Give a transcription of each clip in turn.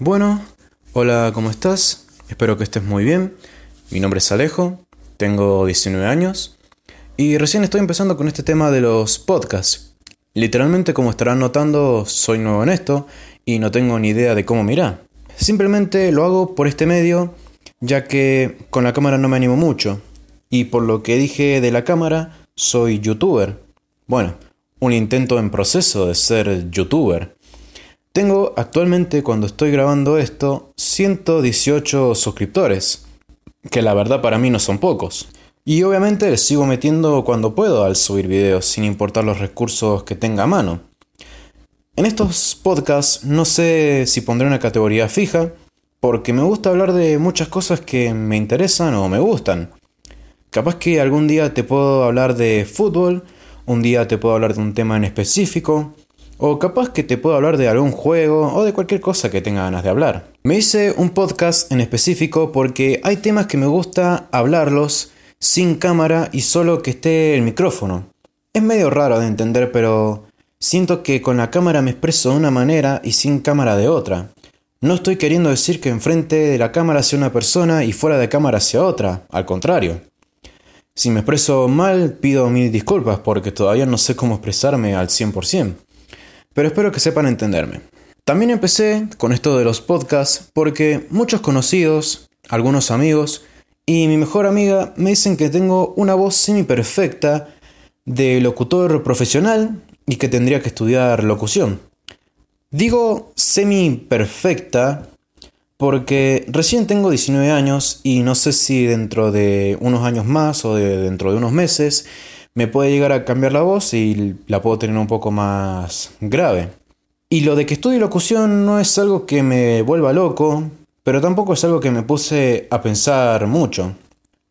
Bueno, hola, ¿cómo estás? Espero que estés muy bien. Mi nombre es Alejo, tengo 19 años y recién estoy empezando con este tema de los podcasts. Literalmente, como estarán notando, soy nuevo en esto y no tengo ni idea de cómo mirar. Simplemente lo hago por este medio, ya que con la cámara no me animo mucho. Y por lo que dije de la cámara, soy youtuber. Bueno, un intento en proceso de ser youtuber. Tengo actualmente, cuando estoy grabando esto, 118 suscriptores, que la verdad para mí no son pocos. Y obviamente les sigo metiendo cuando puedo al subir videos, sin importar los recursos que tenga a mano. En estos podcasts no sé si pondré una categoría fija, porque me gusta hablar de muchas cosas que me interesan o me gustan. Capaz que algún día te puedo hablar de fútbol, un día te puedo hablar de un tema en específico, o capaz que te puedo hablar de algún juego o de cualquier cosa que tenga ganas de hablar. Me hice un podcast en específico porque hay temas que me gusta hablarlos sin cámara y solo que esté el micrófono. Es medio raro de entender, pero siento que con la cámara me expreso de una manera y sin cámara de otra. No estoy queriendo decir que enfrente de la cámara sea una persona y fuera de cámara sea otra, al contrario. Si me expreso mal, pido mil disculpas porque todavía no sé cómo expresarme al 100% pero espero que sepan entenderme. También empecé con esto de los podcasts porque muchos conocidos, algunos amigos y mi mejor amiga me dicen que tengo una voz semi perfecta de locutor profesional y que tendría que estudiar locución. Digo semi perfecta porque recién tengo 19 años y no sé si dentro de unos años más o dentro de unos meses me puede llegar a cambiar la voz y la puedo tener un poco más grave. Y lo de que estudie locución no es algo que me vuelva loco, pero tampoco es algo que me puse a pensar mucho.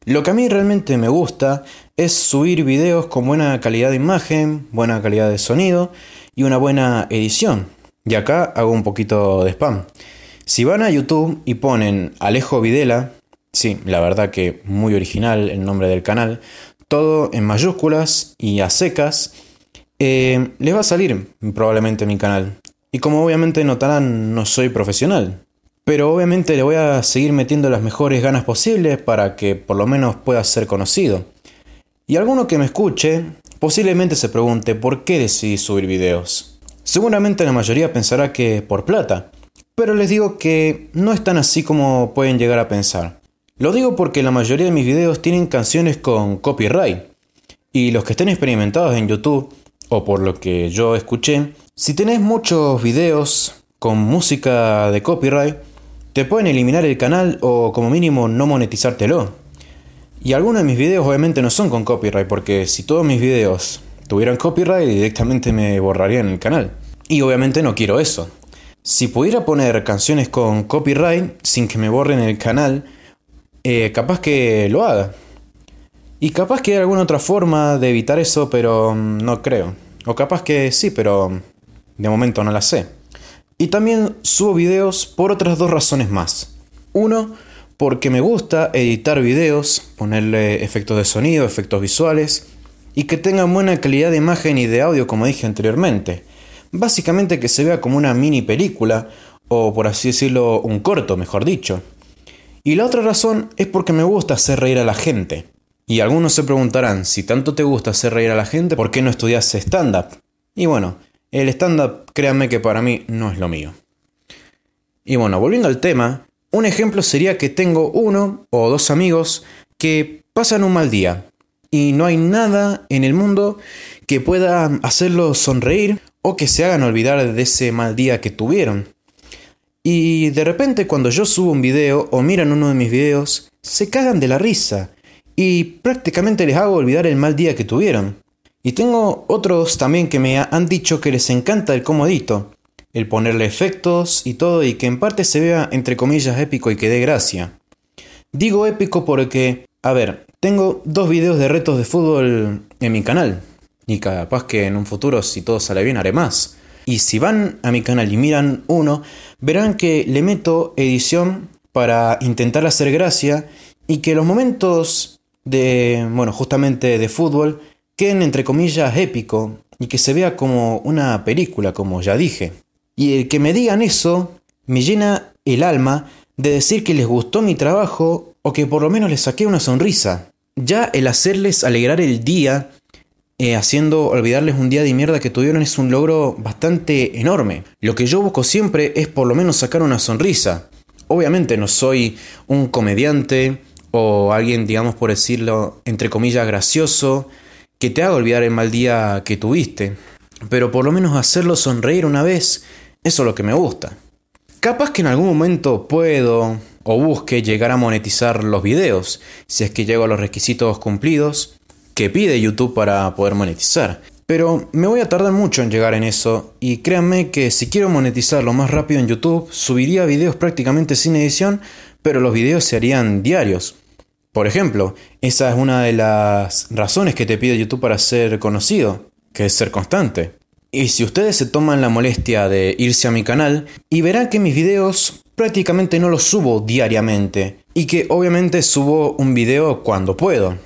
Lo que a mí realmente me gusta es subir videos con buena calidad de imagen, buena calidad de sonido y una buena edición. Y acá hago un poquito de spam. Si van a YouTube y ponen Alejo Videla, sí, la verdad que muy original el nombre del canal, todo en mayúsculas y a secas, eh, les va a salir probablemente mi canal. Y como obviamente notarán, no soy profesional. Pero obviamente le voy a seguir metiendo las mejores ganas posibles para que por lo menos pueda ser conocido. Y alguno que me escuche posiblemente se pregunte por qué decidí subir videos. Seguramente la mayoría pensará que por plata, pero les digo que no es tan así como pueden llegar a pensar. Lo digo porque la mayoría de mis videos tienen canciones con copyright. Y los que estén experimentados en YouTube, o por lo que yo escuché, si tenés muchos videos con música de copyright, te pueden eliminar el canal o como mínimo no monetizártelo. Y algunos de mis videos obviamente no son con copyright, porque si todos mis videos tuvieran copyright directamente me borrarían el canal. Y obviamente no quiero eso. Si pudiera poner canciones con copyright sin que me borren el canal, eh, capaz que lo haga. Y capaz que hay alguna otra forma de evitar eso, pero mm, no creo. O capaz que sí, pero mm, de momento no la sé. Y también subo videos por otras dos razones más. Uno, porque me gusta editar videos, ponerle efectos de sonido, efectos visuales, y que tengan buena calidad de imagen y de audio como dije anteriormente. Básicamente que se vea como una mini película, o por así decirlo, un corto, mejor dicho. Y la otra razón es porque me gusta hacer reír a la gente. Y algunos se preguntarán, si tanto te gusta hacer reír a la gente, ¿por qué no estudias stand-up? Y bueno, el stand-up, créanme que para mí no es lo mío. Y bueno, volviendo al tema, un ejemplo sería que tengo uno o dos amigos que pasan un mal día y no hay nada en el mundo que pueda hacerlos sonreír o que se hagan olvidar de ese mal día que tuvieron. Y de repente cuando yo subo un video o miran uno de mis videos, se cagan de la risa y prácticamente les hago olvidar el mal día que tuvieron. Y tengo otros también que me han dicho que les encanta el comodito, el ponerle efectos y todo y que en parte se vea entre comillas épico y que dé gracia. Digo épico porque, a ver, tengo dos videos de retos de fútbol en mi canal. Y capaz que en un futuro, si todo sale bien, haré más. Y si van a mi canal y miran uno, verán que le meto edición para intentar hacer gracia y que los momentos de, bueno, justamente de fútbol queden entre comillas épico y que se vea como una película, como ya dije. Y el que me digan eso me llena el alma de decir que les gustó mi trabajo o que por lo menos les saqué una sonrisa. Ya el hacerles alegrar el día, eh, haciendo olvidarles un día de mierda que tuvieron es un logro bastante enorme. Lo que yo busco siempre es por lo menos sacar una sonrisa. Obviamente no soy un comediante o alguien, digamos por decirlo, entre comillas, gracioso, que te haga olvidar el mal día que tuviste. Pero por lo menos hacerlo sonreír una vez, eso es lo que me gusta. Capaz que en algún momento puedo o busque llegar a monetizar los videos, si es que llego a los requisitos cumplidos que pide YouTube para poder monetizar. Pero me voy a tardar mucho en llegar en eso y créanme que si quiero monetizar lo más rápido en YouTube, subiría videos prácticamente sin edición, pero los videos se harían diarios. Por ejemplo, esa es una de las razones que te pide YouTube para ser conocido, que es ser constante. Y si ustedes se toman la molestia de irse a mi canal y verán que mis videos prácticamente no los subo diariamente y que obviamente subo un video cuando puedo.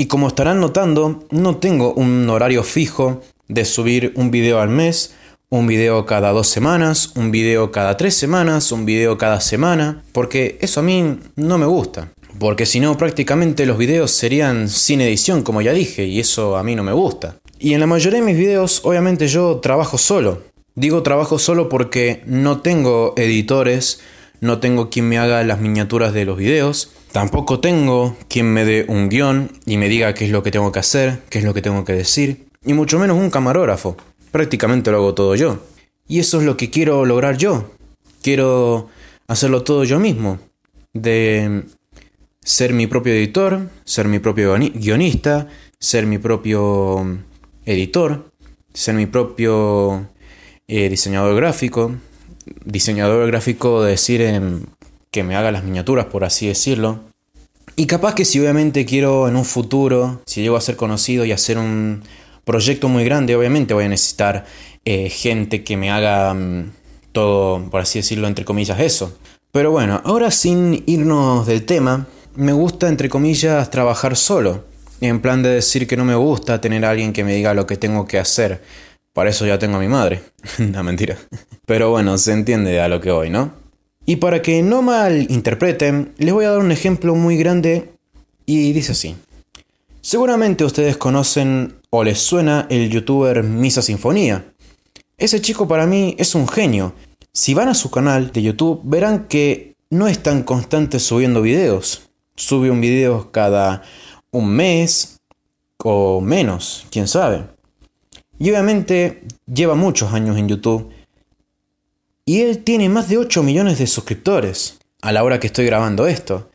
Y como estarán notando, no tengo un horario fijo de subir un video al mes, un video cada dos semanas, un video cada tres semanas, un video cada semana, porque eso a mí no me gusta. Porque si no, prácticamente los videos serían sin edición, como ya dije, y eso a mí no me gusta. Y en la mayoría de mis videos, obviamente yo trabajo solo. Digo trabajo solo porque no tengo editores, no tengo quien me haga las miniaturas de los videos, tampoco tengo quien me dé un guion y me diga qué es lo que tengo que hacer, qué es lo que tengo que decir, y mucho menos un camarógrafo. Prácticamente lo hago todo yo. Y eso es lo que quiero lograr yo. Quiero hacerlo todo yo mismo. De ser mi propio editor, ser mi propio guionista, ser mi propio editor, ser mi propio eh, diseñador gráfico. Diseñador gráfico, decir que me haga las miniaturas, por así decirlo. Y capaz que si obviamente quiero en un futuro, si llego a ser conocido y hacer un proyecto muy grande, obviamente voy a necesitar eh, gente que me haga mm, todo, por así decirlo, entre comillas, eso. Pero bueno, ahora sin irnos del tema, me gusta, entre comillas, trabajar solo. En plan de decir que no me gusta tener a alguien que me diga lo que tengo que hacer. Para eso ya tengo a mi madre. no, mentira. Pero bueno, se entiende a lo que voy, ¿no? Y para que no mal interpreten, les voy a dar un ejemplo muy grande y dice así. Seguramente ustedes conocen o les suena el youtuber Misa Sinfonía. Ese chico para mí es un genio. Si van a su canal de YouTube verán que no es tan constante subiendo videos sube un video cada un mes o menos, quién sabe. Y obviamente lleva muchos años en YouTube. Y él tiene más de 8 millones de suscriptores a la hora que estoy grabando esto.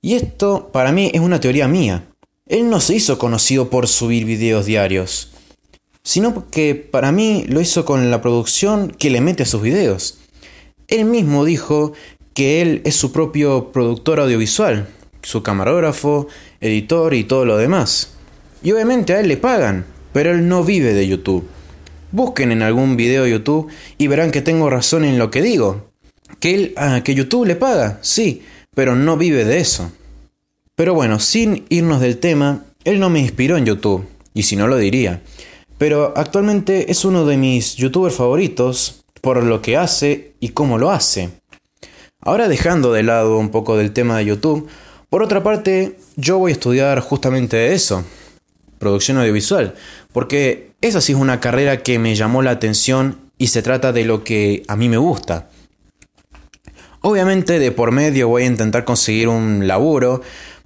Y esto para mí es una teoría mía. Él no se hizo conocido por subir videos diarios, sino que para mí lo hizo con la producción que le mete a sus videos. Él mismo dijo que él es su propio productor audiovisual, su camarógrafo, editor y todo lo demás. Y obviamente a él le pagan, pero él no vive de YouTube. Busquen en algún video de YouTube y verán que tengo razón en lo que digo. Que él, ah, que YouTube le paga, sí, pero no vive de eso. Pero bueno, sin irnos del tema, él no me inspiró en YouTube, y si no lo diría. Pero actualmente es uno de mis youtubers favoritos por lo que hace y cómo lo hace. Ahora dejando de lado un poco del tema de YouTube, por otra parte, yo voy a estudiar justamente eso, producción audiovisual, porque esa sí es una carrera que me llamó la atención y se trata de lo que a mí me gusta. Obviamente de por medio voy a intentar conseguir un laburo,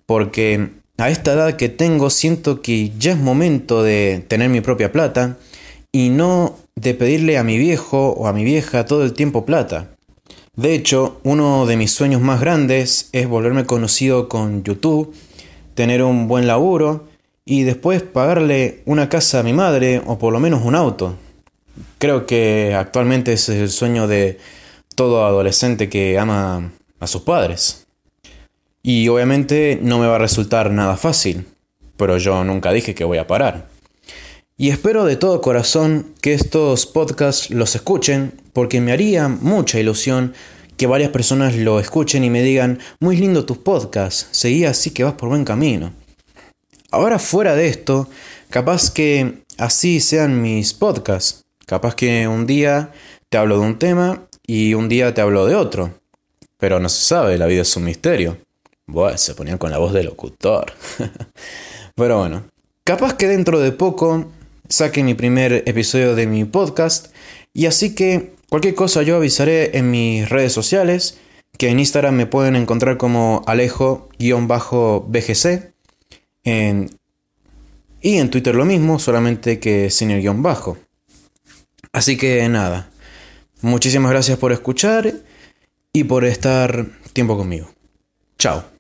porque a esta edad que tengo siento que ya es momento de tener mi propia plata y no de pedirle a mi viejo o a mi vieja todo el tiempo plata. De hecho, uno de mis sueños más grandes es volverme conocido con YouTube, tener un buen laburo y después pagarle una casa a mi madre o por lo menos un auto. Creo que actualmente es el sueño de todo adolescente que ama a sus padres. Y obviamente no me va a resultar nada fácil, pero yo nunca dije que voy a parar. Y espero de todo corazón que estos podcasts los escuchen porque me haría mucha ilusión que varias personas lo escuchen y me digan, muy lindo tus podcasts, seguí así que vas por buen camino. Ahora fuera de esto, capaz que así sean mis podcasts. Capaz que un día te hablo de un tema y un día te habló de otro. Pero no se sabe, la vida es un misterio. Buah, se ponían con la voz de locutor. Pero bueno, capaz que dentro de poco saque mi primer episodio de mi podcast y así que cualquier cosa yo avisaré en mis redes sociales, que en Instagram me pueden encontrar como Alejo-BGC en, y en Twitter lo mismo, solamente que sin el guion bajo. Así que nada, muchísimas gracias por escuchar y por estar tiempo conmigo. Chao.